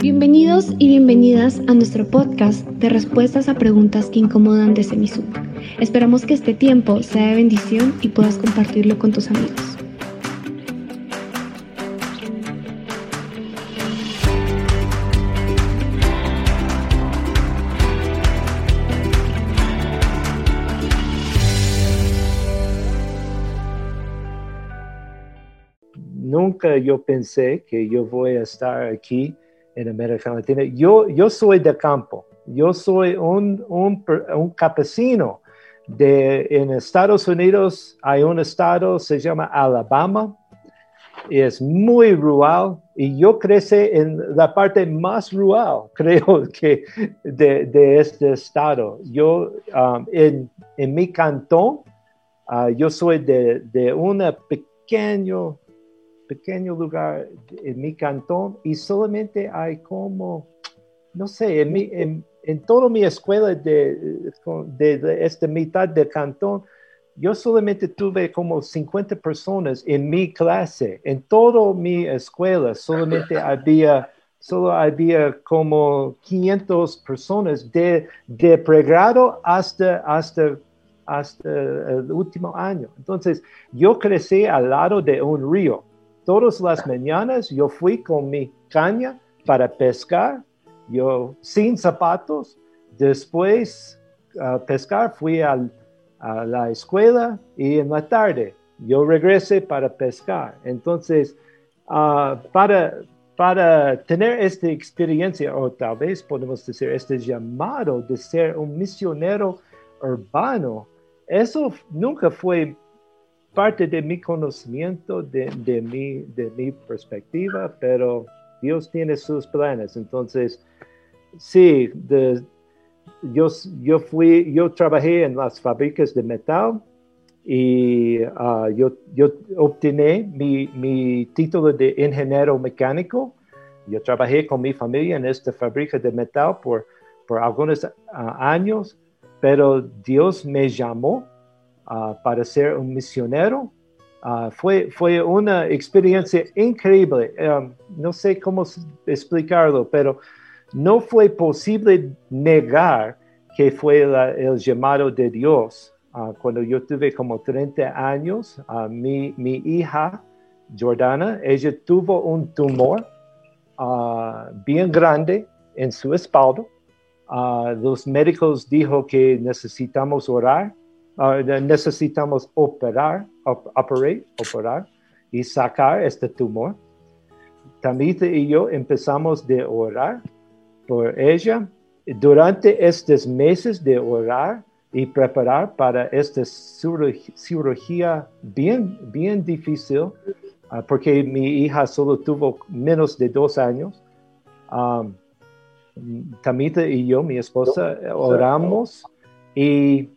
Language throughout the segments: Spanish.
Bienvenidos y bienvenidas a nuestro podcast de respuestas a preguntas que incomodan de Semisub. Esperamos que este tiempo sea de bendición y puedas compartirlo con tus amigos. nunca yo pensé que yo voy a estar aquí en América Latina. Yo, yo soy de campo, yo soy un, un, un campesino. De, en Estados Unidos hay un estado, se llama Alabama, es muy rural y yo crecí en la parte más rural, creo que, de, de este estado. Yo, um, en, en, mi cantón, uh, yo soy de, de una pequeño pequeño lugar en mi cantón y solamente hay como, no sé, en, mi, en, en toda mi escuela de, de, esta mitad del cantón, yo solamente tuve como 50 personas en mi clase. En toda mi escuela solamente había, solo había como 500 personas de, de pregrado hasta, hasta, hasta el último año. Entonces, yo crecí al lado de un río todas las mañanas yo fui con mi caña para pescar, yo sin zapatos, después uh, pescar fui a la escuela y en la tarde yo regresé para pescar. Entonces, uh, para, para tener esta experiencia, o tal vez podemos decir este llamado de ser un misionero urbano, eso nunca fue parte de mi conocimiento, de, de, mi, de mi perspectiva, pero Dios tiene sus planes. Entonces, sí, yo, yo, fui, yo trabajé en las fábricas de metal y uh, yo, yo mi, mi, título de ingeniero mecánico. Yo trabajé con mi familia en esta fábrica de metal por, por algunos uh, años, pero Dios me llamó Para ser un misionero. Ah, fue, fue una experiencia increíble. Um, no sé cómo explicarlo, pero no fue posible negar que fue el llamado de Dios. Ah, cuando yo tuve como 30 años, mi, mi, hija, Jordana, ella tuvo un tumor bien grande en su espalda. los médicos dijo que necesitamos orar Ah, necesitamos operar, operar y sacar este tumor. Tamita y yo empezamos de orar por ella. Durante estos meses de orar y preparar para esta cirugía bien, bien difícil, ah, porque mi hija solo tuvo menos de dos años. Um, Tamita y yo, mi esposa, oramos y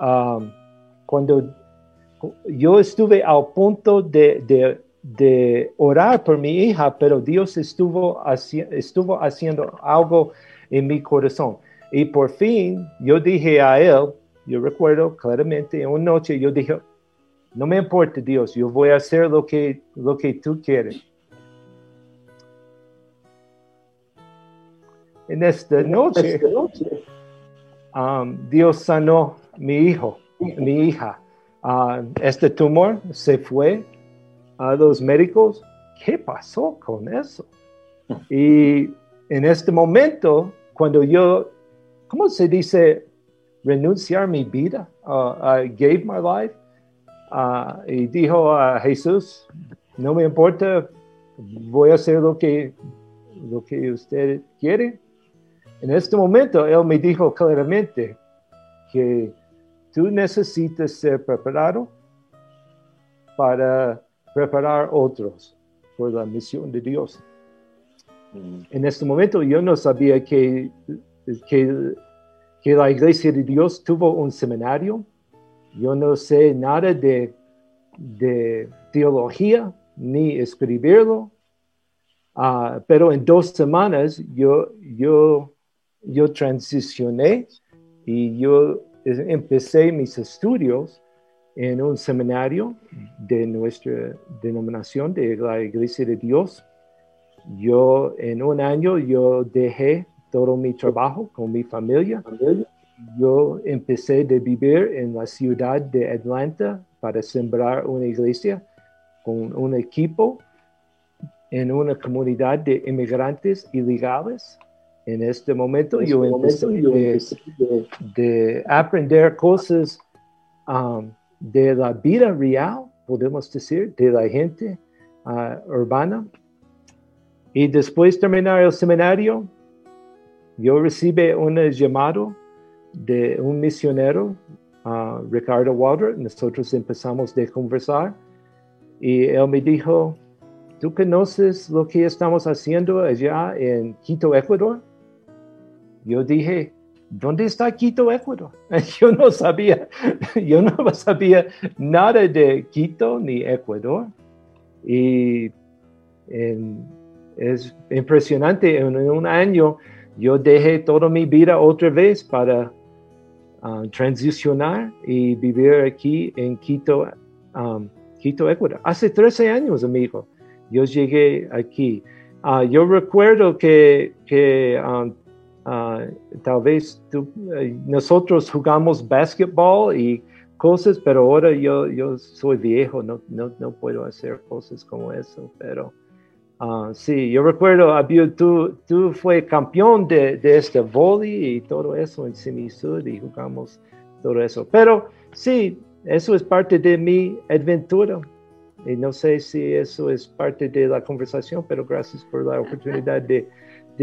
Um, cuando yo estuve al punto de, orar por mi hija, pero Dios estuvo, estuvo haciendo algo en mi corazón. Y por fin yo dije a él, yo recuerdo claramente, en una noche yo dije, no me importa Dios, yo voy a hacer lo que, lo que tú quieres. En esta noche, um, Dios sanó mi hijo, mi hija, uh, este tumor se fue a los médicos. ¿Qué pasó con eso? Y en este momento, cuando yo, ¿cómo se dice? Renunciar mi vida. Uh, I gave my life. Uh, y dijo a Jesús, no me importa, voy a hacer lo que, lo que usted quiere. En este momento, Él me dijo claramente que tú necesitas ser preparado para preparar otros por la misión de Dios. Mm. En este momento yo no sabía que, que, que, la iglesia de Dios tuvo un seminario. Yo no sé nada de, de teología ni escribirlo. Ah, pero en dos semanas yo, yo, yo transicioné y yo empecé mis estudios en un seminario de nuestra denominación de la Iglesia de Dios yo en un año yo dejé todo mi trabajo con mi familia. Yo empecé de vivir en la ciudad de Atlanta para sembrar una iglesia con un equipo en una comunidad de inmigrantes ilegales. En este momento yo empecé, de, aprender cosas um, de la vida real, podemos decir, de la gente uh, urbana. Y después de terminar el seminario, yo recibí un llamado de un misionero, uh, Ricardo Walter. Nosotros empezamos a conversar y él me dijo, ¿tú conoces lo que estamos haciendo allá en Quito, Ecuador? Yo dije, ¿dónde está Quito, Ecuador? Yo no sabía, yo no sabía nada de Quito ni Ecuador. Y es impresionante, en un año yo dejé toda mi vida otra vez para uh, transicionar y vivir aquí en Quito, um, Quito, Ecuador. Hace 13 años, amigo, yo llegué aquí. Uh, yo recuerdo que, que um, uh, tal vez eh, nosotros jugamos básquetbol y cosas, pero ahora yo, yo soy viejo, no, no, no puedo hacer cosas como eso, pero uh, sí, yo recuerdo, tú, tú fue campeón de, de este volley y todo eso en Simisud y jugamos todo eso, pero sí, eso es parte de mi aventura. Y no sé si eso es parte de la conversación, pero gracias por la oportunidad de,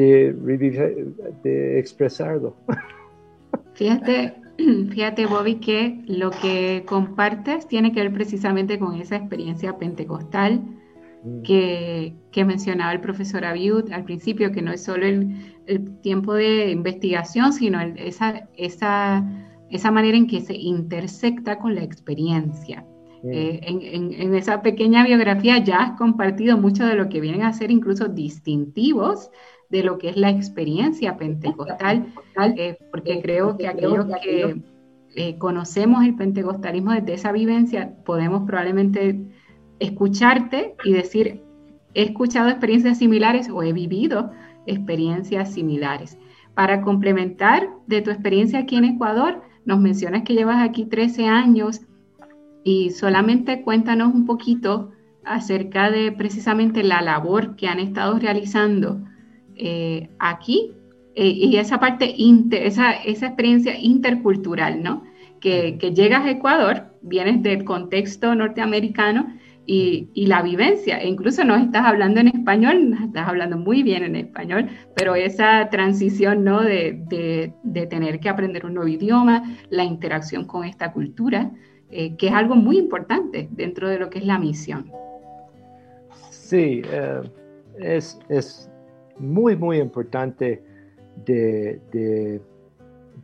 de, de expresarlo. Fíjate, fíjate, Bobby, que lo que compartes tiene que ver precisamente con esa experiencia pentecostal mm. que, que, mencionaba el profesor Abiud al principio, que no es solo el, el tiempo de investigación, sino esa, esa, esa manera en que se intersecta con la experiencia. Mm. Eh, en, en, esa pequeña biografía ya has compartido mucho de lo que vienen a ser incluso distintivos de lo que es la experiencia pentecostal, eh, porque creo que aquellos que eh, conocemos el pentecostalismo desde esa vivencia, podemos probablemente escucharte y decir, he escuchado experiencias similares o he vivido experiencias similares. Para complementar de tu experiencia aquí en Ecuador, nos mencionas que llevas aquí 13 años y solamente cuéntanos un poquito acerca de precisamente la labor que han estado realizando eh, aquí eh, y esa parte, esa, esa, experiencia intercultural, ¿no? Que, que, llegas a Ecuador, vienes del contexto norteamericano y, y, la vivencia, e incluso no estás hablando en español, estás hablando muy bien en español, pero esa transición, ¿no? De, de, de tener que aprender un nuevo idioma, la interacción con esta cultura, eh, que es algo muy importante dentro de lo que es la misión. Sí, es, es muy, muy importante de,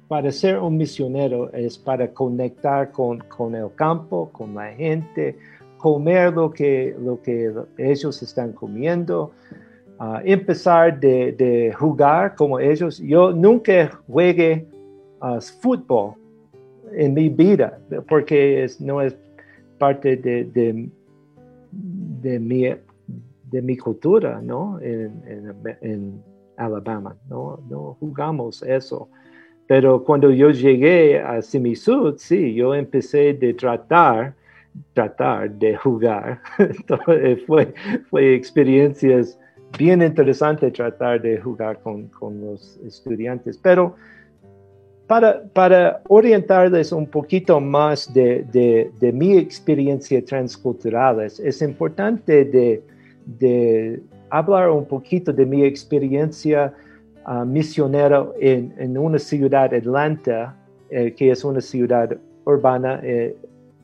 para ser un misionero es para conectar con, con, el campo, con la gente, comer lo que, lo que ellos están comiendo, uh, empezar de, jugar como ellos. Yo nunca jugué uh, fútbol en mi vida porque no es parte de, de mi de mi cultura, ¿no? En, Alabama, ¿no? No jugamos eso. Pero cuando yo llegué a Simisud, sí, yo empecé de tratar, tratar de jugar. fue, fue experiencias bien interesantes tratar de jugar con, con los estudiantes. Pero para, para, orientarles un poquito más de, de, mi experiencia transcultural, es importante de de hablar un poquito de mi experiencia uh, misionera en, una ciudad, Atlanta, eh, que es una ciudad urbana. Eh,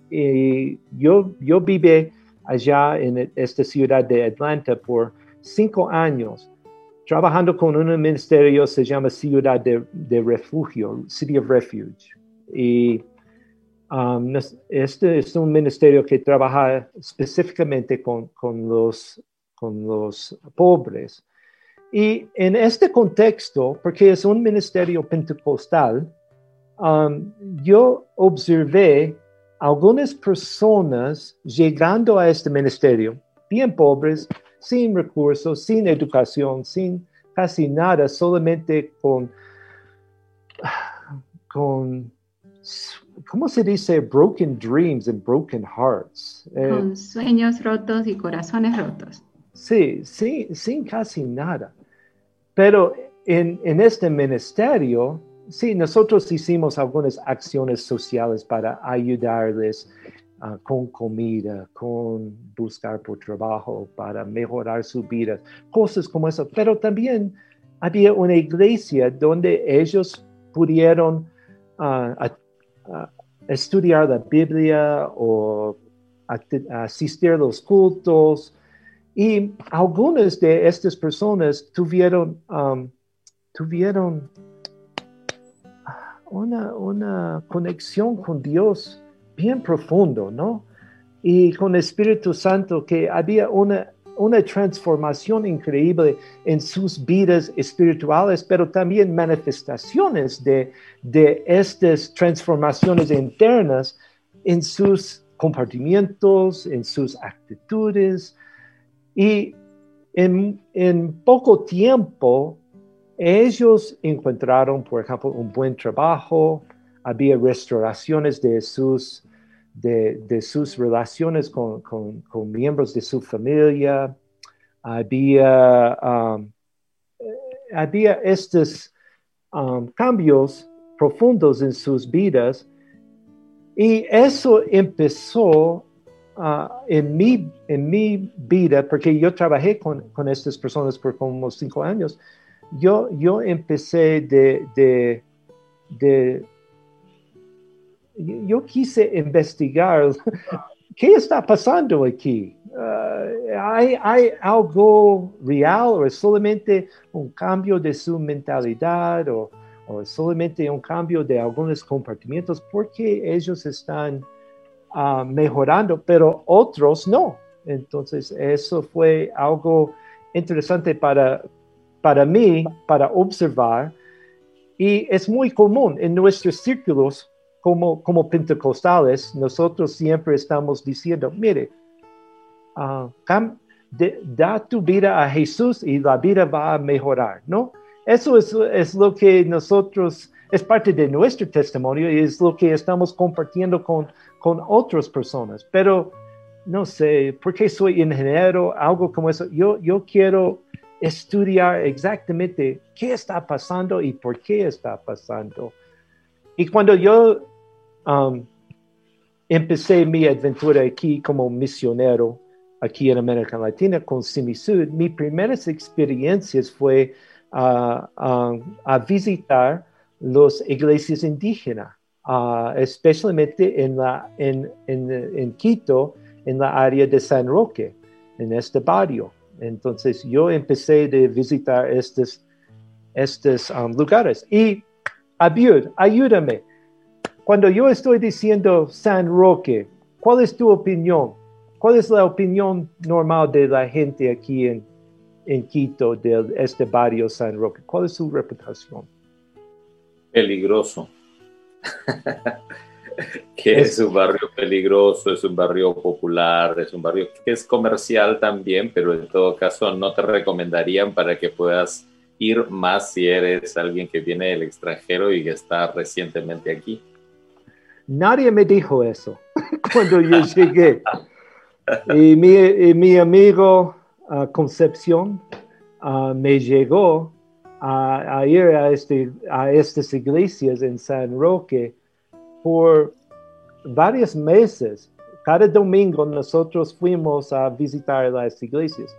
y yo, yo viví allá en esta ciudad de Atlanta por cinco años, trabajando con un ministerio se llama Ciudad de, Refugio, City of Refuge. Y um, este es un ministerio que trabaja específicamente con, con los con los pobres. Y en este contexto, porque es un ministerio pentecostal, um, yo observé algunas personas llegando a este ministerio, bien pobres, sin recursos, sin educación, sin casi nada, solamente con, con ¿cómo se dice? Broken dreams and broken hearts. Eh, con sueños rotos y corazones rotos. Sí, sí, sin casi nada. Pero en, en este ministerio, sí, nosotros hicimos algunas acciones sociales para ayudarles uh, con comida, con buscar por trabajo, para mejorar su vida, cosas como eso. Pero también había una iglesia donde ellos pudieron uh, uh, estudiar la Biblia o asistir a los cultos. Y algunas de estas personas tuvieron, um, tuvieron una, una conexión con Dios bien profundo, ¿no? Y con el Espíritu Santo que había una, una transformación increíble en sus vidas espirituales, pero también manifestaciones de, de estas transformaciones internas en sus compartimientos, en sus actitudes. Y en, en poco tiempo ellos encontraron, por ejemplo, un buen trabajo, había restauraciones de sus, de, sus relaciones con, miembros de su familia, había, um, había estos um, cambios profundos en sus vidas. Y eso empezó uh, en, mi, en mi vida, porque yo trabajé con, con estas personas por como cinco años, yo, yo empecé de, yo quise investigar qué está pasando aquí. Uh, ¿hay, ¿hay, algo real o es solamente un cambio de su mentalidad o, o es solamente un cambio de algunos compartimientos? Porque ellos están uh, mejorando, pero otros no. Entonces, eso fue algo interesante para, para mí, para observar, y es muy común en nuestros círculos como, como pentecostales, nosotros siempre estamos diciendo, mire, uh, da tu vida a Jesús y la vida va a mejorar, ¿no? Eso es, es, lo que nosotros, es parte de nuestro testimonio y es lo que estamos compartiendo con, con otras personas. Pero no sé, porque soy ingeniero, algo como eso, yo, yo quiero estudiar exactamente qué está pasando y por qué está pasando. Y cuando yo um, empecé mi aventura aquí como misionero, aquí en América Latina con Simisud, mis primeras experiencias fue uh, um, a visitar las iglesias indígenas, uh, especialmente en, Quito, en la área de San Roque, en este barrio. Entonces yo empecé de visitar estos, estos um, lugares. Y Abiud, ayúdame. Cuando yo estoy diciendo San Roque, ¿cuál es tu opinión? ¿Cuál es la opinión normal de la gente aquí en, en Quito, de este barrio San Roque? ¿Cuál es su reputación? Peligroso. que es, un barrio peligroso, es un barrio popular, es un barrio que es comercial también, pero en todo caso no te recomendarían para que puedas ir más si eres alguien que viene del extranjero y que está recientemente aquí. Nadie me dijo eso cuando yo llegué. y, mi, amigo ah, Concepción ah, me llegó a, ir a, este, a estas iglesias en San Roque por varios meses. Cada domingo nosotros fuimos a visitar las iglesias.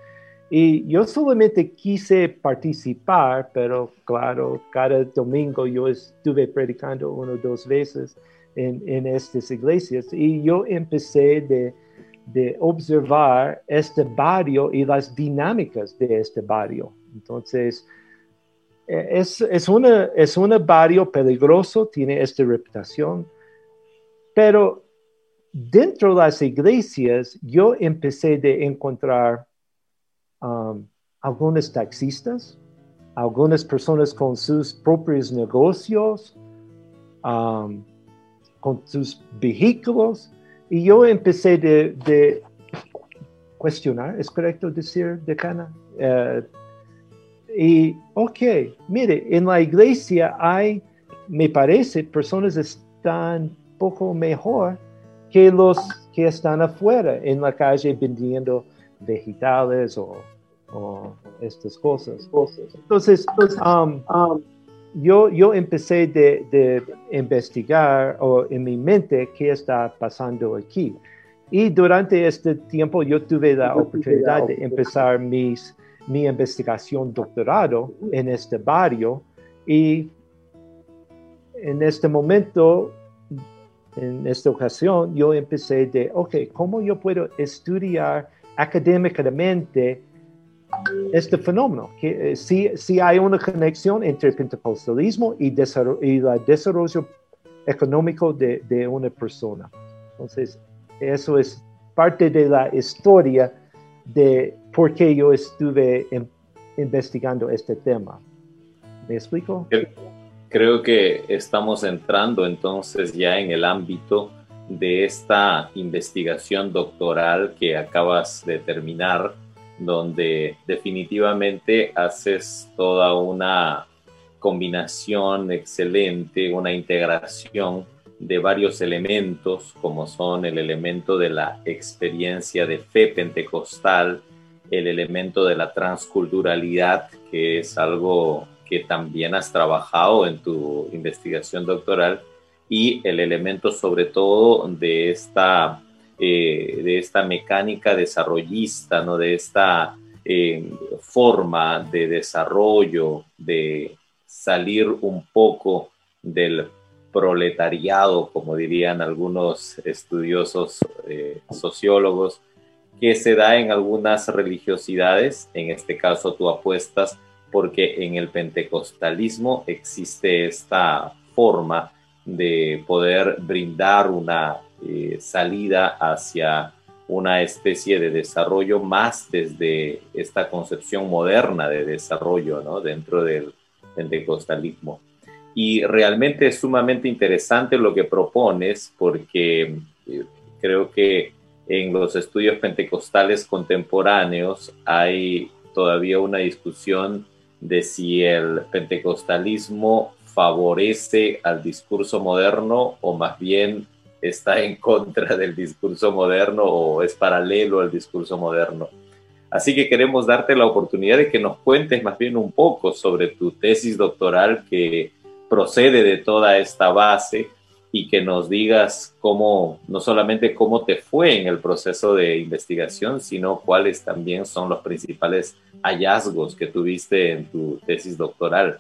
Y yo solamente quise participar, pero claro, cada domingo yo estuve predicando una o dos veces en, en estas iglesias y yo empecé de, de, observar este barrio y las dinámicas de este barrio. Entonces, eh, es, es, una, es un barrio peligroso, tiene esta reputación, pero dentro de las iglesias yo empecé de encontrar um, algunos taxistas, algunas personas con sus propios negocios, um, con sus vehículos, y yo empecé de, cuestionar, ¿es correcto decir, decana? Uh, y, ok, mire, en la iglesia hay, me parece, personas están poco mejor que los que están afuera, en la calle vendiendo vegetales o, estas cosas. Entonces, um, um, yo, yo empecé de, de, investigar o en mi mente qué está pasando aquí. Y durante este tiempo yo tuve la oportunidad de empezar mis, mi investigación doctorado en este barrio y en este momento, en esta ocasión, yo empecé de, ok, ¿cómo yo puedo estudiar académicamente este fenómeno? Que, eh, si, si, hay una conexión entre el pentecostalismo y, y el desarrollo económico de, de una persona. Entonces, eso es parte de la historia de por qué yo estuve investigando este tema. ¿Me explico? Creo que estamos entrando entonces ya en el ámbito de esta investigación doctoral que acabas de terminar, donde definitivamente haces toda una combinación excelente, una integración de varios elementos, como son el elemento de la experiencia de fe pentecostal, el elemento de la transculturalidad, que es algo que también has trabajado en tu investigación doctoral, y el elemento sobre todo de esta, eh, de esta mecánica desarrollista, ¿no? de esta eh, forma de desarrollo, de salir un poco del proletariado, como dirían algunos estudiosos eh, sociólogos, que se da en algunas religiosidades, en este caso tú apuestas porque en el pentecostalismo existe esta forma de poder brindar una eh, salida hacia una especie de desarrollo más desde esta concepción moderna de desarrollo ¿no? dentro del pentecostalismo. Y realmente es sumamente interesante lo que propones porque eh, creo que en los estudios pentecostales contemporáneos hay todavía una discusión de si el pentecostalismo favorece al discurso moderno o más bien está en contra del discurso moderno o es paralelo al discurso moderno. Así que queremos darte la oportunidad de que nos cuentes más bien un poco sobre tu tesis doctoral que procede de toda esta base y que nos digas cómo, no solamente cómo te fue en el proceso de investigación, sino cuáles también son los principales hallazgos que tuviste en tu tesis doctoral.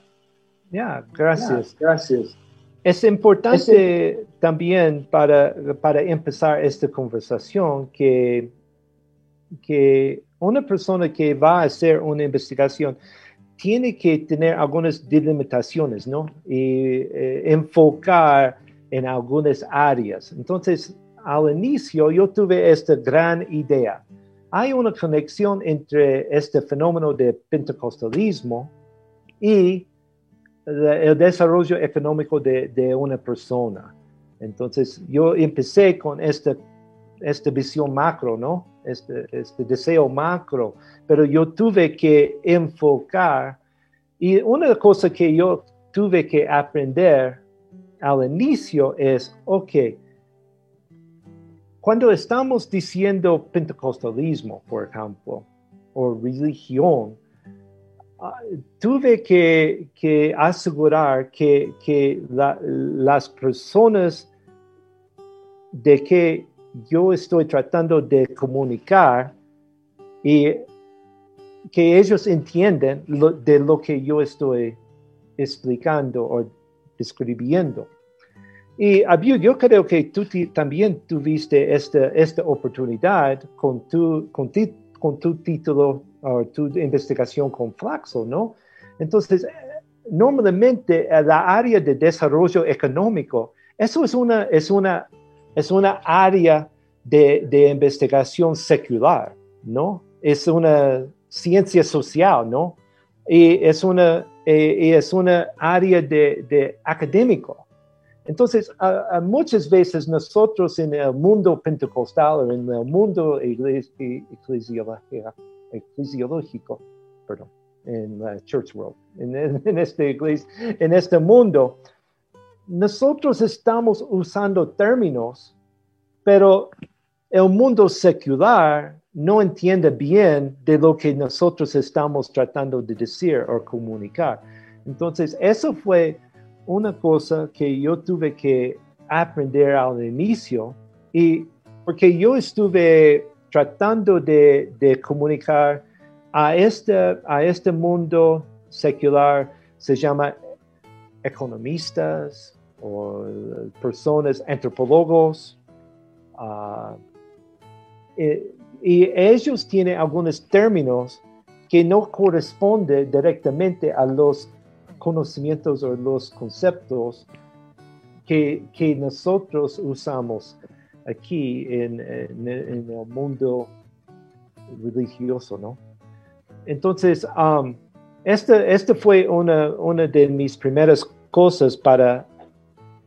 Ya, gracias, gracias. Es importante también para, para empezar esta conversación que, que una persona que va a hacer una investigación tiene que tener algunas delimitaciones, ¿no? Y eh, enfocar en algunas áreas. Entonces, al inicio yo tuve esta gran idea. Hay una conexión entre este fenómeno de pentecostalismo y el desarrollo económico de, una persona. Entonces, yo empecé con esta, esta visión macro, ¿no? Este, este deseo macro, pero yo tuve que enfocar y una cosa que yo tuve que aprender al inicio es, ok, cuando estamos diciendo pentecostalismo, por ejemplo, o religión, tuve que, asegurar que, las personas de que yo estoy tratando de comunicar y que ellos entienden de lo que yo estoy explicando o describiendo. Y Abiu, yo creo que tú también tuviste esta, esta oportunidad con tu, con, con tu título o tu investigación con Flaxo, ¿no? Entonces, normalmente la área de desarrollo económico, eso es una, es una es una área de, investigación secular, ¿no? Es una ciencia social, ¿no? Y es una, eh, es una área de, académico. Entonces, muchas veces nosotros en el mundo pentecostal o en el mundo eclesiológico, perdón, en la church world, en, en, este en este mundo, nosotros estamos usando términos, pero el mundo secular no entiende bien de lo que nosotros estamos tratando de decir o comunicar. Entonces, eso fue una cosa que yo tuve que aprender al inicio y porque yo estuve tratando de, comunicar a este, a este mundo secular, se llama economistas o personas, antropólogos, uh, y ellos tienen algunos términos que no corresponden directamente a los conocimientos o los conceptos que, que nosotros usamos aquí en, el mundo religioso, ¿no? Entonces, um, esta este fue una, una de mis primeras cosas para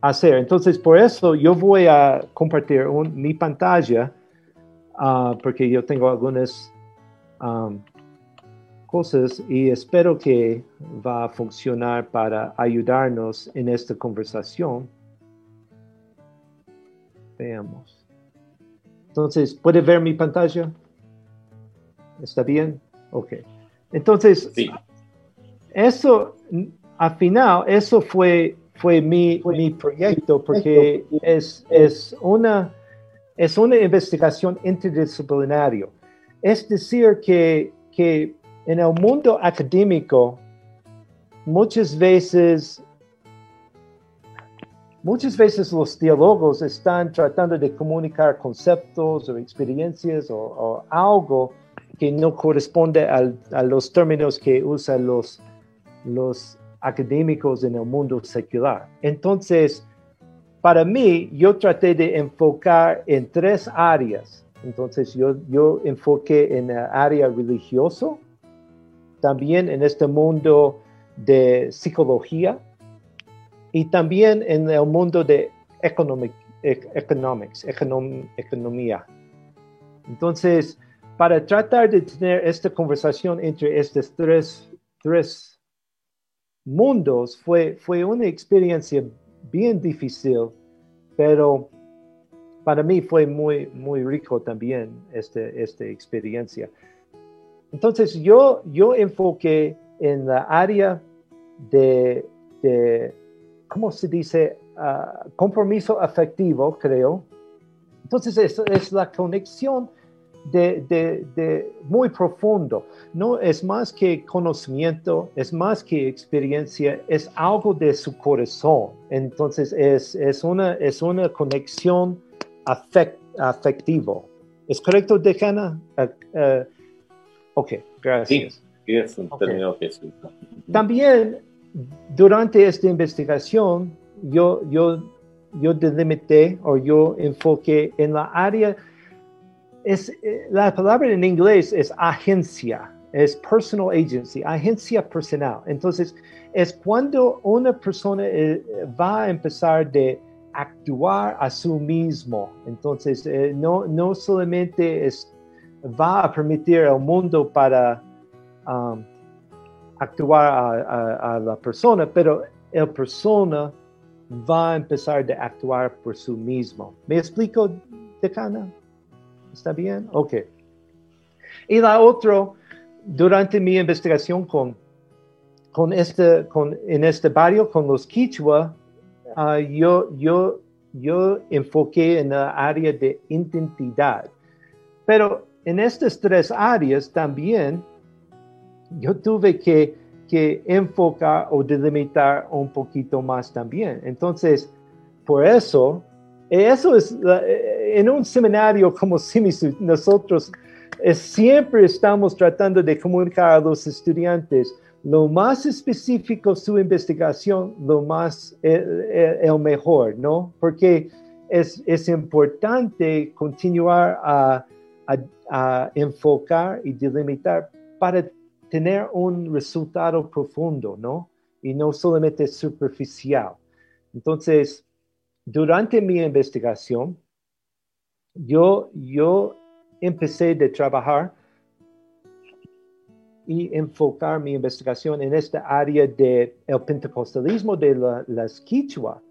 hacer. Entonces, por eso yo voy a compartir mi pantalla Ah, porque yo tengo algunas cosas y espero que va a funcionar para ayudarnos en esta conversación. Veamos. Entonces, ¿puede ver mi pantalla? ¿Está bien? Ok. Entonces, eso, al final, eso fue, fue mi, mi proyecto porque es, es una es una investigación interdisciplinaria. Es decir, que, que en el mundo académico muchas veces Muchas veces los teólogos están tratando de comunicar conceptos o experiencias o, algo que no corresponde a los términos que usan los, los académicos en el mundo secular. Entonces, para mí, yo traté de enfocar en tres áreas. Entonces, yo, yo enfoqué en el área religioso, también en este mundo de psicología y también en el mundo de economic, economics, economía. Entonces, para tratar de tener esta conversación entre estos tres, tres mundos, fue, fue una experiencia bien difícil, pero para mí fue muy, muy rico también este, esta experiencia. Entonces yo, yo enfoqué en la área de ¿cómo se dice? Ah, compromiso afectivo, creo. Entonces es, es la conexión de, muy profundo. No es más que conocimiento, es más que experiencia, es algo de su corazón. Entonces es, es, una, es una conexión afect, afectiva. ¿Es correcto, Decana? Uh, uh, ok, gracias. Sí, es un término que También durante esta investigación yo, yo, yo delimité o yo enfoqué en la área es, eh, la palabra en inglés es agencia, es personal agency, agencia personal. Entonces, es cuando una persona eh, va a empezar de actuar a sí mismo. Entonces, eh, no, no solamente es, va a permitir al mundo para um, actuar a, a, la persona, pero la persona va a empezar de actuar por sí mismo. ¿Me explico, decana? ¿Está bien? Ok. Y la otra, durante mi investigación con, con este, con, en este barrio, con los Quichua, ah, yo, yo, yo enfoqué en la área de identidad. Pero en estas tres áreas también yo tuve que, que enfocar o delimitar un poquito más también. Entonces, por eso, eso es, en un seminario como Simisu, nosotros siempre estamos tratando de comunicar a los estudiantes lo más específico su investigación, lo más eh, eh, el, mejor, ¿no? Porque es, es importante continuar a, a, enfocar y delimitar para tener un resultado profundo, ¿no? Y no solamente superficial. Entonces, durante mi investigación, yo, yo empecé de trabajar y enfocar mi investigación en esta área del el pentecostalismo de las quichua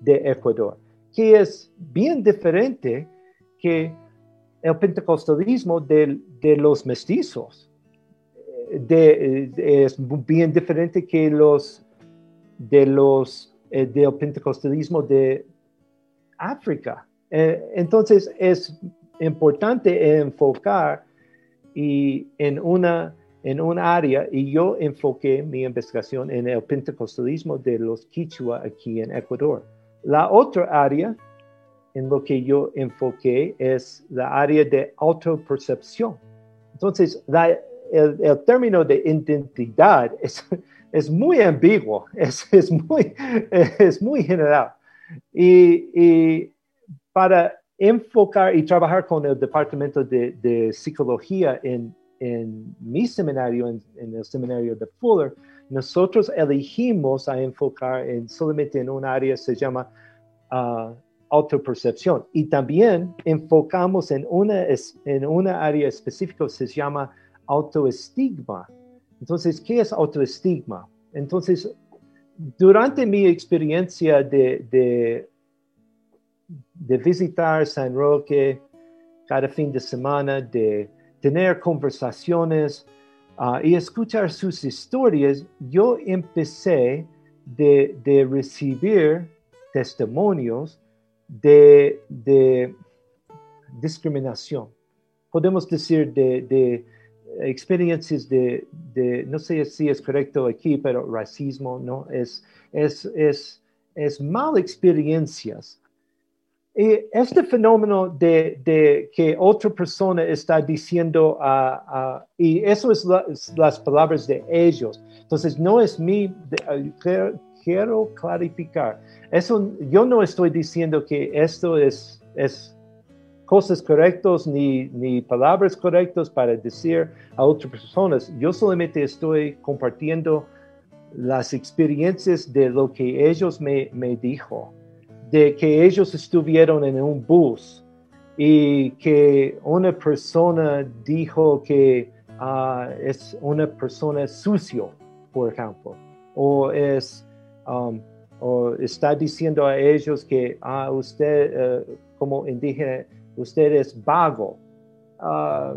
de Ecuador, que es bien diferente que el pentecostalismo de los mestizos. De, es bien diferente que los de los eh, del pentecostalismo de África. Eh, entonces es importante enfocar y en una en un área y yo enfoqué mi investigación en el pentecostalismo de los quichua aquí en Ecuador. La otra área en lo que yo enfoqué es la área de autopercepción. Entonces, el, término de identidad es, es muy ambiguo, es, es, muy, es muy general. Y, y, para enfocar y trabajar con el departamento de, de psicología en en mi seminario, en, el seminario de Fuller, nosotros elegimos a enfocar en solamente en un área se llama uh, autopercepción y también enfocamos en una, en una área específica se llama autoestigma. Entonces, ¿qué es autoestigma? Entonces, durante mi experiencia de, de, de visitar San Roque cada fin de semana, de tener conversaciones ah, y escuchar sus historias, yo empecé de, recibir testimonios de, discriminación. Podemos decir de, experiencias de, no sé si es correcto aquí, pero racismo, ¿no? Es, es, es, es mal experiencias y este fenómeno de, que otra persona está diciendo, y eso es las palabras de ellos. Entonces, no es mi, quiero, clarificar. Eso, yo no estoy diciendo que esto es, es cosas correctas ni, ni palabras correctas para decir a otras personas. Yo solamente estoy compartiendo las experiencias de lo que ellos me, me dijo de que ellos estuvieron en un bus y que una persona dijo que ah, es una persona sucio, por ejemplo, o es um, o está diciendo a ellos que ah, usted eh, como indígena usted es vago, ah,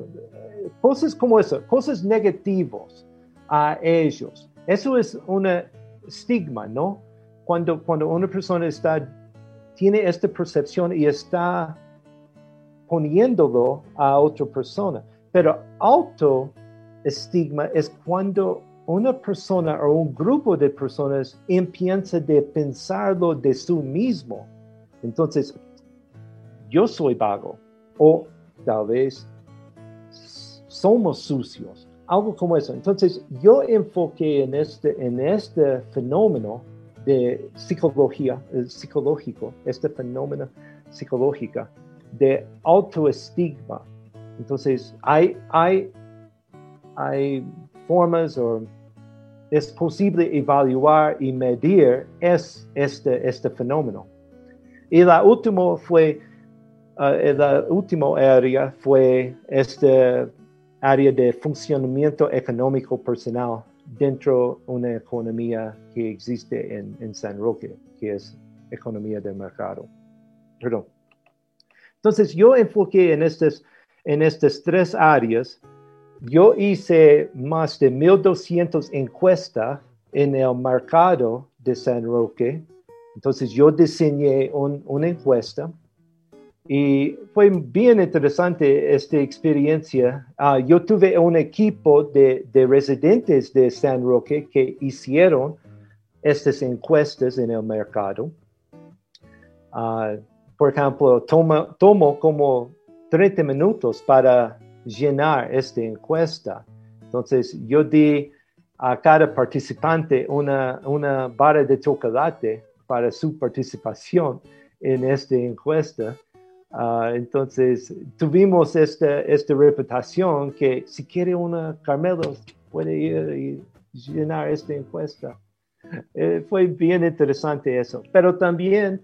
cosas como eso, cosas negativas a ellos. Eso es un estigma, ¿no? Cuando, cuando una persona está tiene esta percepción y está poniéndolo a otra persona. Pero autoestigma es cuando una persona o un grupo de personas empieza de pensarlo de sí mismo. Entonces, yo soy vago o tal vez somos sucios, algo como eso. Entonces, yo enfoqué en este, en este fenómeno de psicología, el psicológico, este fenómeno psicológico de autoestigma. Entonces, hay, hay, hay formas o es posible evaluar y medir es este, este fenómeno. Y la última fue, uh, la última área fue este área de funcionamiento económico personal dentro de una economía que existe en, San Roque, que es economía de mercado. Perdón. Entonces yo enfoqué en estas, en estas tres áreas. Yo hice más de 1.200 encuestas en el mercado de San Roque. Entonces yo diseñé una encuesta y fue bien interesante esta experiencia. Ah, yo tuve un equipo de, residentes de San Roque que hicieron estas encuestas en el mercado. Ah, por ejemplo, toma, tomo como 30 minutos para llenar esta encuesta. Entonces, yo di a cada participante una, una barra de chocolate para su participación en esta encuesta. Ah, entonces, tuvimos esta, esta reputación que si quiere una Carmelo, puede ir y llenar esta encuesta. Eh, fue bien interesante eso. Pero también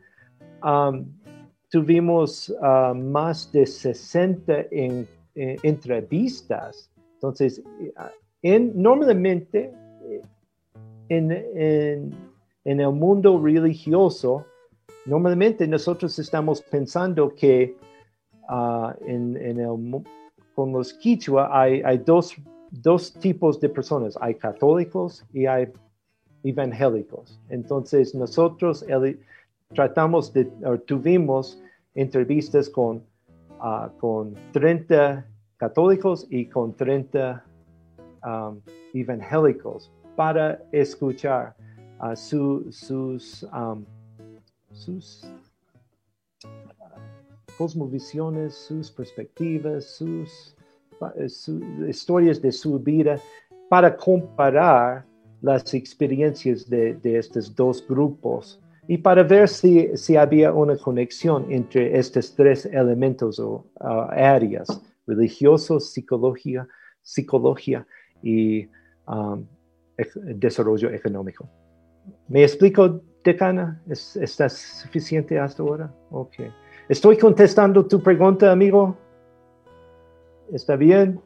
tuvimos más de 60 en, entrevistas. Entonces, en, normalmente en, en, el mundo religioso, normalmente nosotros estamos pensando que uh, en, el, con los quichua hay, dos, dos tipos de personas, hay católicos y hay evangélicos. Entonces nosotros tratamos de, o tuvimos entrevistas con, uh, con 30 católicos y con 30 um, evangélicos para escuchar uh, su, sus, um, sus cosmovisiones, sus perspectivas, sus, sus, historias de su vida, para comparar las experiencias de, de estos dos grupos y para ver si, si, había una conexión entre estos tres elementos o uh, áreas, religioso, psicología, psicología y um, desarrollo económico. ¿Me explico, decana? ¿Es, ¿Está suficiente hasta ahora? Ok. ¿Estoy contestando tu pregunta, amigo? ¿Está bien?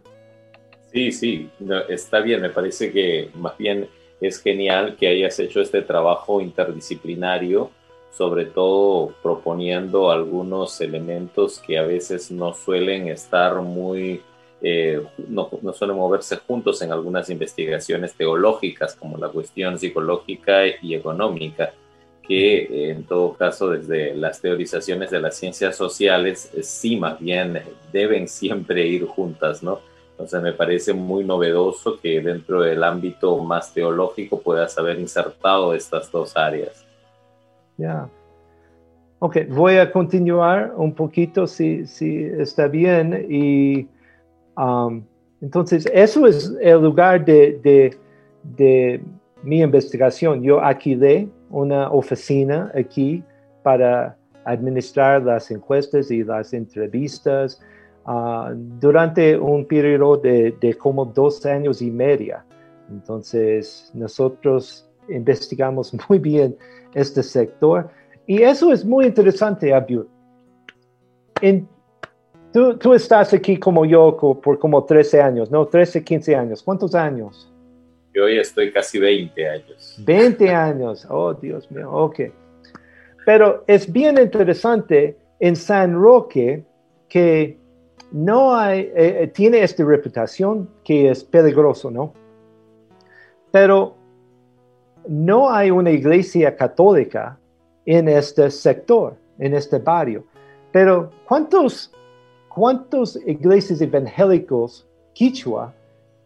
Sí, sí, está bien. Me parece que más bien es genial que hayas hecho este trabajo interdisciplinario, sobre todo proponiendo algunos elementos que a veces no suelen estar muy, eh, no, suelen moverse juntos en algunas investigaciones teológicas, como la cuestión psicológica y económica que en todo caso desde las teorizaciones de las ciencias sociales eh, sí más bien deben siempre ir juntas, ¿no? Entonces me parece muy novedoso que dentro del ámbito más teológico puedas haber insertado estas dos áreas. Ya. Ok, voy a continuar un poquito si, si está bien. Y um, entonces eso es el lugar de, de, de mi investigación. Yo alquilé una oficina aquí para administrar las encuestas y las entrevistas uh, durante un periodo de, como dos años y media. Entonces, nosotros investigamos muy bien este sector y eso es muy interesante, Abdul. tú, estás aquí como yo por como 13 años, ¿no? 13, 15 años. ¿Cuántos años? Yo hoy estoy casi 20 años. 20 años, oh Dios mío, ok. Pero es bien interesante en San Roque que no hay, eh, eh, tiene esta reputación que es peligroso, ¿no? Pero no hay una iglesia católica en este sector, en este barrio. Pero ¿cuántos, cuántos iglesias evangélicos quichua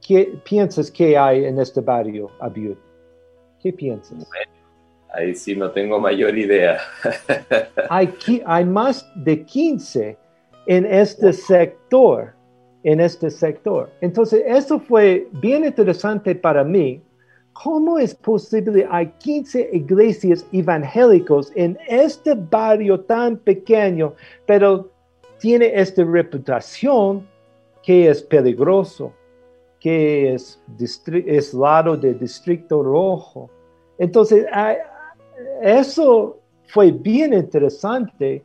¿Qué piensas que hay en este barrio, Abiud? ¿Qué piensas? ahí sí no tengo mayor idea. hay, hay más de 15 en este sector, en este sector. Entonces, eso fue bien interesante para mí. ¿Cómo es posible hay 15 iglesias evangélicos en este barrio tan pequeño, pero tiene esta reputación que es peligroso? Que es, es lado del Distrito Rojo. Entonces, eso fue bien interesante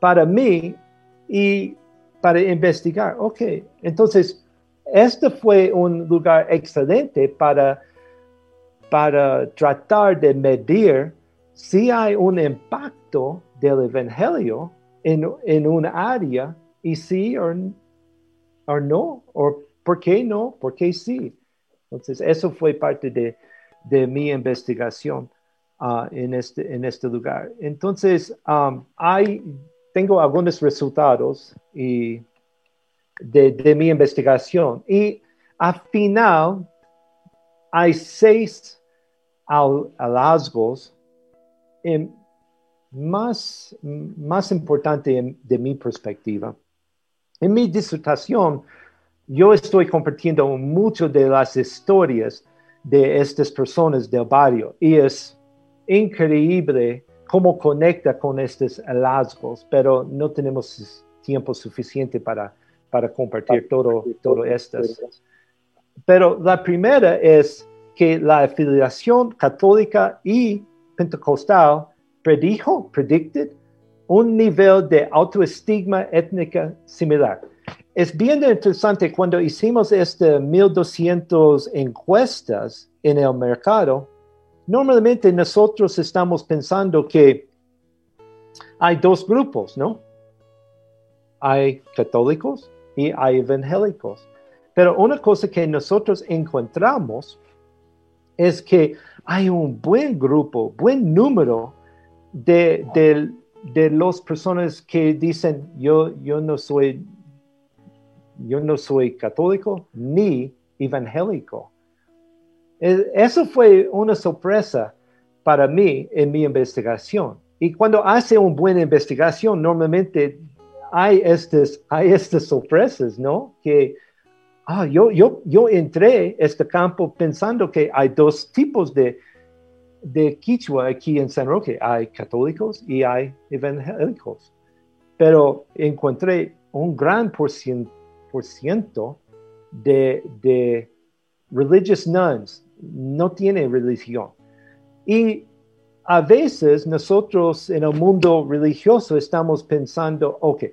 para mí y para investigar. Ok, entonces, este fue un lugar excelente para, para tratar de medir si hay un impacto del Evangelio en, en un área y si o, no, ¿Por qué no? ¿Por qué sí? Entonces, eso fue parte de, mi investigación en, este, en este lugar. Entonces, um, hay, tengo algunos resultados de, mi investigación. Y al final, hay seis hallazgos más, más importantes de mi perspectiva. En mi disertación, yo estoy compartiendo mucho de las historias de estas personas del barrio y es increíble cómo conecta con estos hallazgos, pero no tenemos tiempo suficiente para, para compartir todo, todo estas. Pero la primera es que la afiliación católica y pentecostal predijo, predicted, un nivel de autoestigma étnica similar. Es bien interesante cuando hicimos este 1200 encuestas en el mercado, normalmente nosotros estamos pensando que hay dos grupos, ¿no? Hay católicos y hay evangélicos. Pero una cosa que nosotros encontramos es que hay un buen grupo, buen número de, de, las personas que dicen, yo, yo, no soy, yo no soy católico ni evangélico. Eso fue una sorpresa para mí en mi investigación. Y cuando hace una buena investigación, normalmente hay estas, hay estas sorpresas, ¿no? Que ah, yo, yo, yo entré a este campo pensando que hay dos tipos de, de quichua aquí en San Roque. Hay católicos y hay evangélicos. Pero encontré un gran porcentaje 10% de, de religious nuns. No tiene religión. Y a veces nosotros en el mundo religioso estamos pensando, ok,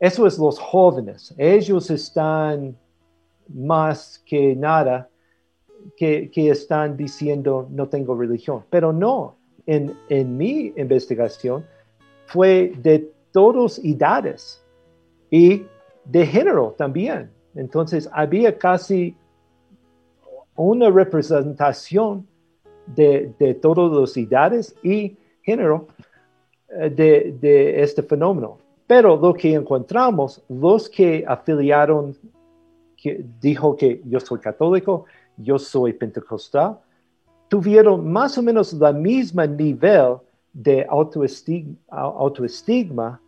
eso es los jóvenes, ellos están más que nada que, que están diciendo no tengo religión, pero no, en, en mi investigación fue de todas edades. Y de género también. Entonces había casi una representación de, de todas las edades y género eh, de, este fenómeno. Pero lo que encontramos, los que afiliaron que dijo que yo soy católico, yo soy pentecostal, tuvieron más o menos la misma nivel de autoestigma,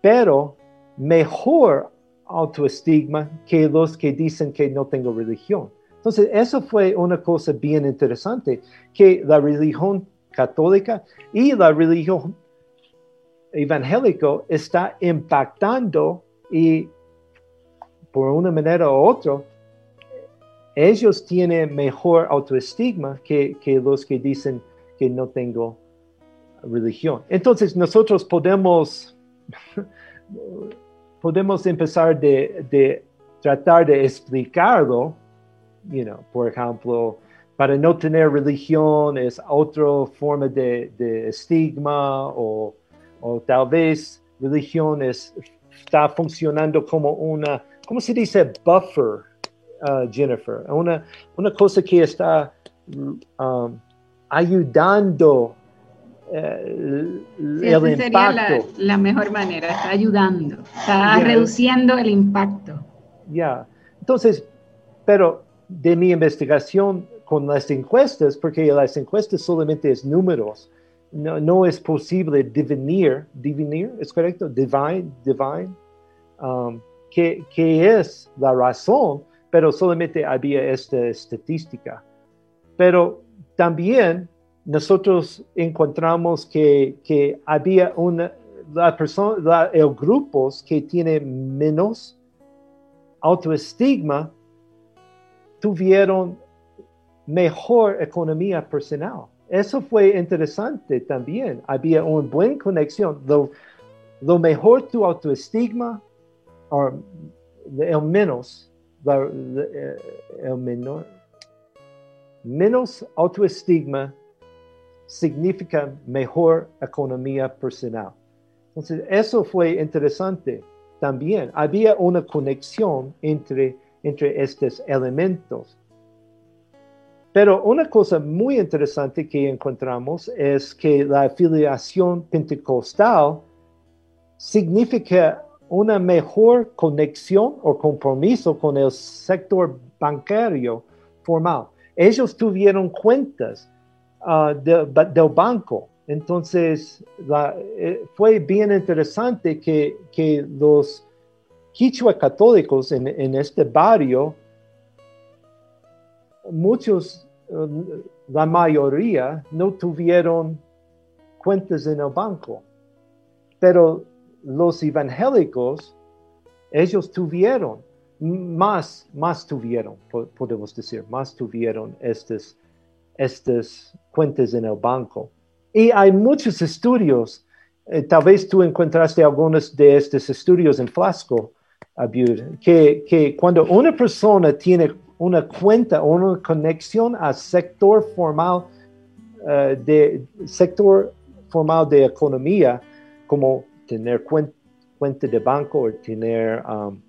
pero mejor autoestigma que los que dicen que no tengo religión. Entonces, eso fue una cosa bien interesante, que la religión católica y la religión evangélica está impactando y por una manera u otra, ellos tienen mejor autoestigma que, los que dicen que no tengo religión. Entonces nosotros podemos, podemos empezar de, tratar de explicarlo, you know, por ejemplo, para no tener religión es otra forma de, estigma o, o, tal vez religión está funcionando como una ¿cómo se dice buffer, uh, Jennifer? Una, una cosa que está um, ayudando eh, el impacto. Sería la, mejor manera, está ayudando, está reduciendo el impacto. Ya, entonces, pero de mi investigación con las encuestas, porque las encuestas solamente es números, no, no es posible divinir, divinir, ¿es correcto? Divine, divine. Um, qué, es la razón, pero solamente había esta estadística. Pero también nosotros encontramos que, había una, la persona, el grupos que tienen menos autoestigma tuvieron mejor economía personal. Eso fue interesante también. Había una buena conexión. Lo, mejor tu autoestigma, el menos, eh, el menor, menos autoestigma significa mejor economía personal. Entonces, eso fue interesante también. Había una conexión entre, entre estos elementos. Pero una cosa muy interesante que encontramos es que la afiliación pentecostal significa una mejor conexión o compromiso con el sector bancario formal. Ellos tuvieron cuentas uh, del banco. Entonces, eh, fue bien interesante que, los quichua católicos en, este barrio, muchos, uh, la mayoría, no tuvieron cuentas en el banco. Pero los evangélicos, ellos tuvieron, más, más tuvieron, podemos decir, más tuvieron estas, estas cuentas en el banco. Y hay muchos estudios, eh, tal vez tú encontraste algunos de estos estudios en Flasco, Abud, que, que cuando una persona tiene una cuenta o una conexión al sector formal eh, de sector formal de economía, como tener cuenta de banco o tener um,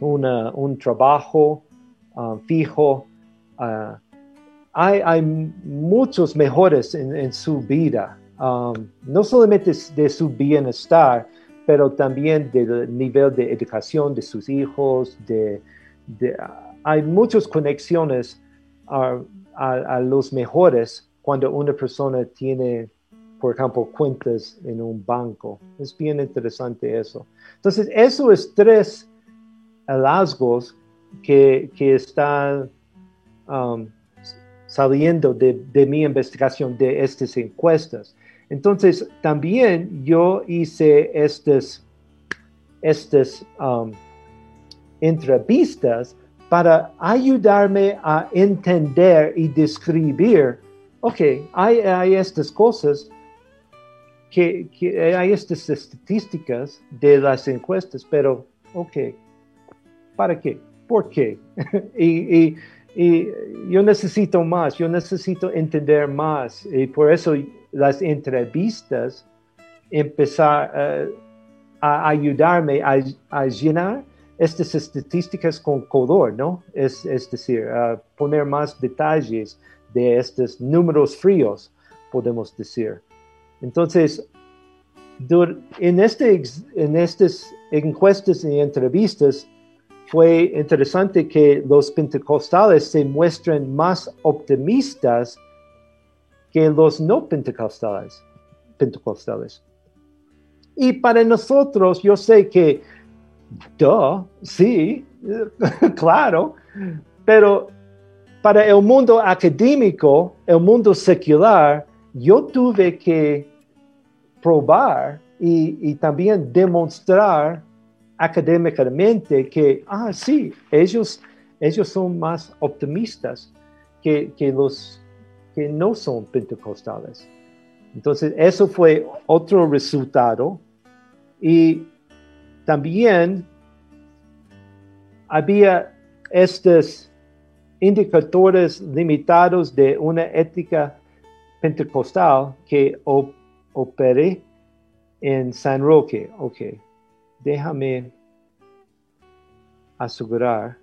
un trabajo um, fijo. Uh, hay, muchos mejores en, su vida, um, no solamente de su bienestar, pero también del nivel de educación de sus hijos. De, hay muchas conexiones a los mejores cuando una persona tiene por ejemplo, cuentas en un banco. Es bien interesante eso. Entonces, eso es tres que, que están um, saliendo de, de, mi investigación de estas encuestas. Entonces, también yo hice estas, estas um, entrevistas para ayudarme a entender y describir, ok, hay, hay estas cosas, que, hay estas estadísticas de las encuestas, pero, ok, ¿para qué? ¿Por qué? y, yo necesito más, yo necesito entender más. Y por eso las entrevistas empezar eh, a ayudarme a, llenar estas estadísticas con color, ¿no? Es, decir, poner más detalles de estos números fríos, podemos decir. Entonces, en, este, en estas encuestas y entrevistas, fue interesante que los pentecostales se muestren más optimistas que los no pentecostales. pentecostales. Y para nosotros, yo sé que, duh, sí, claro, pero para el mundo académico, el mundo secular, yo tuve que probar y, también demostrar académicamente que, ah, sí, ellos, ellos son más optimistas que, los que no son pentecostales. Entonces, eso fue otro resultado. Y también había estos indicadores limitados de una ética pentecostal que operé en San Roque. Ok, déjame asegurar.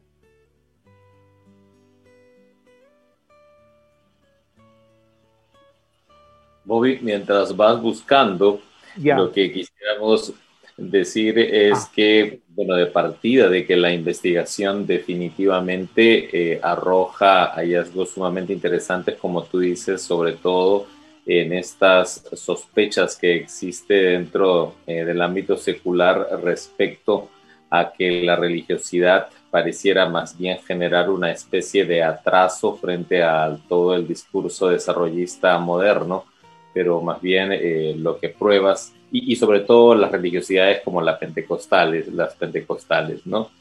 Bobby, mientras vas buscando, lo que quisiéramos decir es ah. que, bueno, de partida de que la investigación definitivamente eh, arroja hallazgos sumamente interesantes, como tú dices, sobre todo en estas sospechas que existe dentro eh, del ámbito secular respecto a que la religiosidad pareciera más bien generar una especie de atraso frente a todo el discurso desarrollista moderno, pero más bien eh, lo que pruebas, y, y, sobre todo las religiosidades como las pentecostales, las pentecostales, ¿no?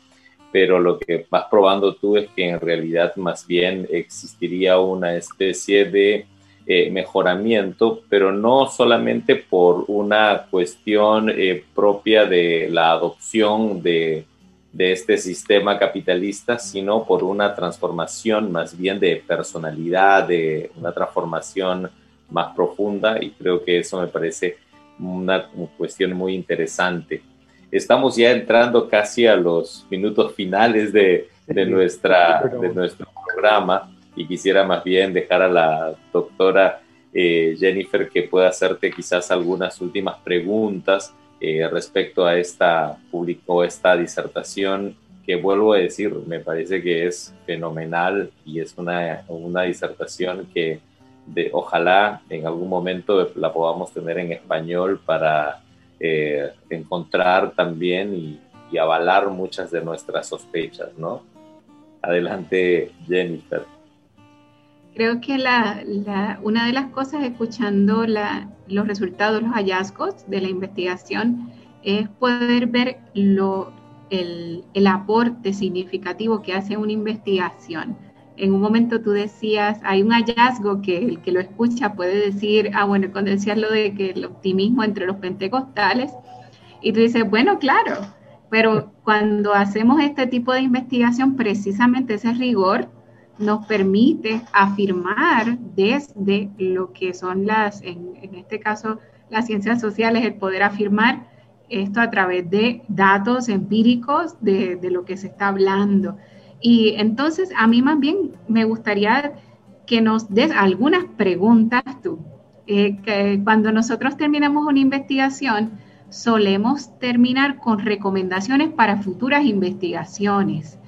Pero lo que vas probando tú es que en realidad más bien existiría una especie de eh, mejoramiento, pero no solamente por una cuestión eh, propia de la adopción de, de, este sistema capitalista, sino por una transformación más bien de personalidad, de una transformación más profunda y creo que eso me parece una, cuestión muy interesante. Estamos ya entrando casi a los minutos finales de, de nuestra, de nuestro programa y quisiera más bien dejar a la doctora eh, Jennifer que pueda hacerte quizás algunas últimas preguntas eh, respecto a esta publicó esta disertación que vuelvo a decir, me parece que es fenomenal y es una, una disertación que de, ojalá en algún momento la podamos tener en español para eh, encontrar también y, y avalar muchas de nuestras sospechas, ¿no? Adelante, Jennifer. Creo que una de las cosas, escuchando los resultados, los hallazgos de la investigación, es poder ver lo, el, aporte significativo que hace una investigación. En un momento tú decías, hay un hallazgo que el que lo escucha puede decir, ah, bueno, cuando decías lo de que el optimismo entre los pentecostales, y tú dices, bueno, claro, pero cuando hacemos este tipo de investigación, precisamente ese rigor nos permite afirmar desde lo que son las, en, este caso, las ciencias sociales, el poder afirmar esto a través de datos empíricos de, lo que se está hablando. Y entonces a mí más bien me gustaría que nos des algunas preguntas tú. Eh, que cuando nosotros terminamos una investigación, solemos terminar con recomendaciones para futuras investigaciones.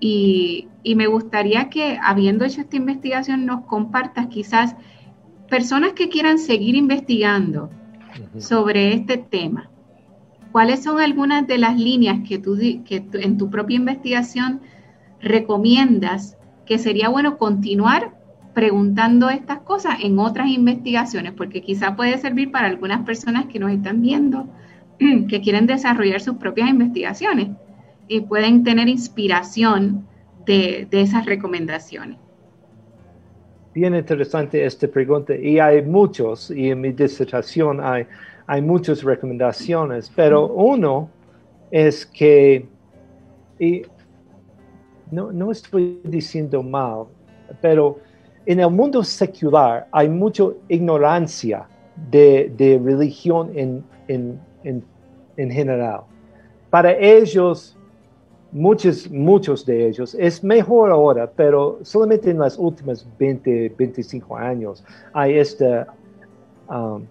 Y, me gustaría que, habiendo hecho esta investigación, nos compartas quizás personas que quieran seguir investigando sobre este tema. ¿Cuáles son algunas de las líneas que tú, que en tu propia investigación recomiendas que sería bueno continuar preguntando estas cosas en otras investigaciones? Porque quizá puede servir para algunas personas que nos están viendo, que quieren desarrollar sus propias investigaciones y pueden tener inspiración de, esas recomendaciones. Bien interesante esta pregunta y hay muchos, y en mi disertación hay, hay muchas recomendaciones, pero uno es que, y no, no estoy diciendo mal, pero en el mundo secular hay mucha ignorancia de, de religión en, en, en, en general. Para ellos, muchos, muchos de ellos, es mejor ahora, pero solamente en las últimas 20, 25 años hay esta um,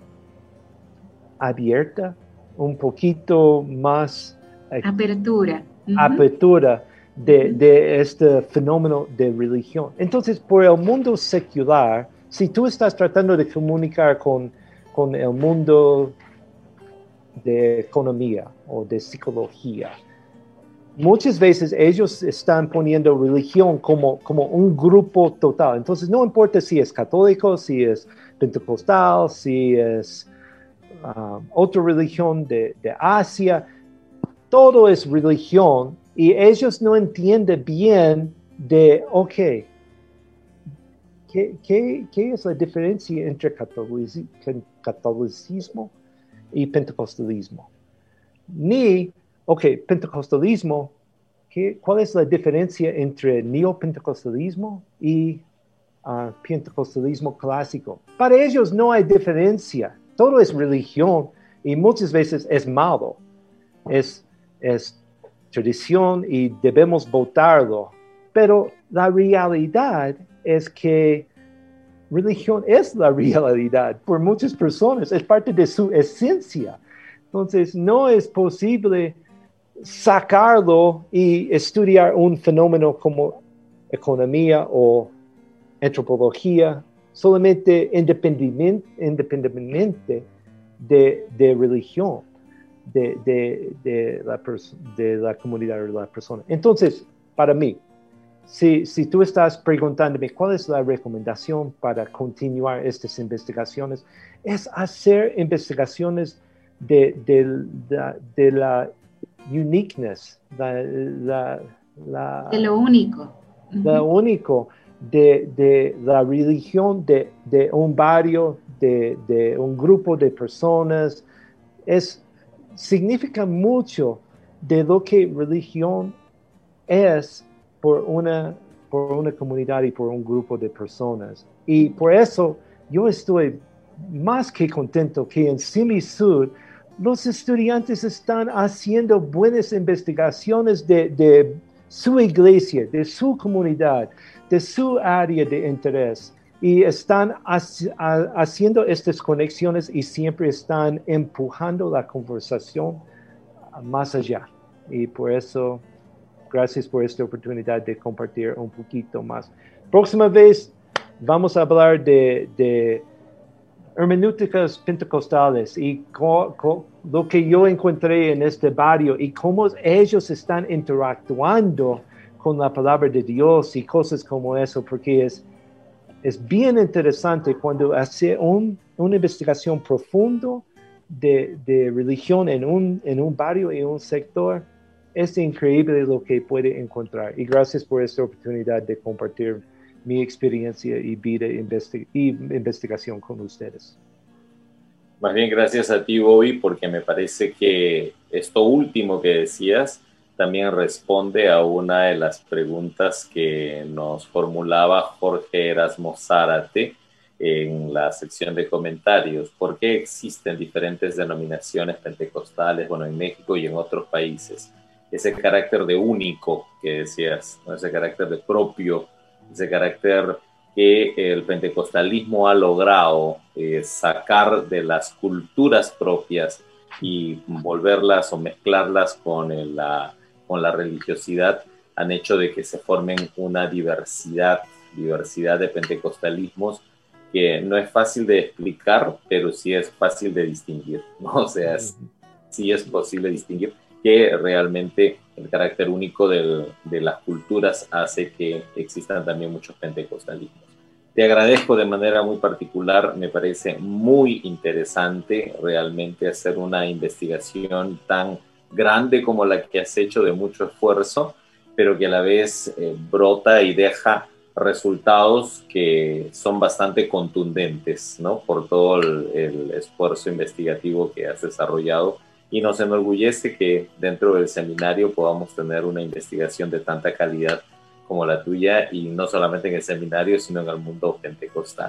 abierta, un poquito más apertura. Apertura de, de, este fenómeno de religión. Entonces, por el mundo secular, si tú estás tratando de comunicar con, con el mundo de economía o de psicología, muchas veces ellos están poniendo religión como, como un grupo total. Entonces, no importa si es católico, si es pentecostal, si es um, otra religión de, Asia, todo es religión y ellos no entienden bien de, ok, ¿qué, qué, qué es la diferencia entre catolicismo y pentecostalismo? Ni ok, pentecostalismo, ¿cuál es la diferencia entre neopentecostalismo y uh, pentecostalismo clásico? Para ellos no hay diferencia, todo es religión y muchas veces es malo, es, es tradición y debemos votarlo, pero la realidad es que religión es la realidad por muchas personas, es parte de su esencia. Entonces, no es posible sacarlo y estudiar un fenómeno como economía o antropología solamente independientemente de, de religión de, de, la de la comunidad de la persona. Entonces, para mí, si, si tú estás preguntándome cuál es la recomendación para continuar estas investigaciones, es hacer investigaciones de, de la uniqueness, la, de lo único. Lo único de, la religión de, un barrio, de, un grupo de personas, es, significa mucho de lo que religión es por una, por una comunidad y por un grupo de personas. Y por eso yo estoy más que contento que en Simi Sud los estudiantes están haciendo buenas investigaciones de, su iglesia, de su comunidad, de su área de interés y están haciendo estas conexiones y siempre están empujando la conversación más allá. Y por eso, gracias por esta oportunidad de compartir un poquito más. Próxima vez vamos a hablar de hermenéuticas pentecostales y lo que yo encontré en este barrio y cómo ellos están interactuando con la palabra de Dios y cosas como eso, porque es, es bien interesante cuando hace una investigación profundo de, de, religión en un, en un barrio y un sector. Es increíble lo que puede encontrar. Y gracias por esta oportunidad de compartir mi experiencia y vida y investigación con ustedes. Más bien gracias a ti, Bobby, porque me parece que esto último que decías también responde a una de las preguntas que nos formulaba Jorge Erasmo Zárate en la sección de comentarios. ¿Por qué existen diferentes denominaciones pentecostales, bueno, en México y en otros países? Ese carácter de único que decías, ese carácter de propio, ese carácter que el pentecostalismo ha logrado eh, sacar de las culturas propias y volverlas o mezclarlas con la, con la religiosidad, han hecho de que se formen una diversidad, diversidad de pentecostalismos que no es fácil de explicar, pero sí es fácil de distinguir, ¿no? O sea, sí es posible distinguir que realmente el carácter único de las culturas hace que existan también muchos pentecostalismos. Te agradezco de manera muy particular, me parece muy interesante realmente hacer una investigación tan grande como la que has hecho de mucho esfuerzo, pero que a la vez eh, brota y deja resultados que son bastante contundentes, ¿no? Por todo el, esfuerzo investigativo que has desarrollado y nos enorgullece que dentro del seminario podamos tener una investigación de tanta calidad como la tuya y no solamente en el seminario, sino en el mundo pentecostal.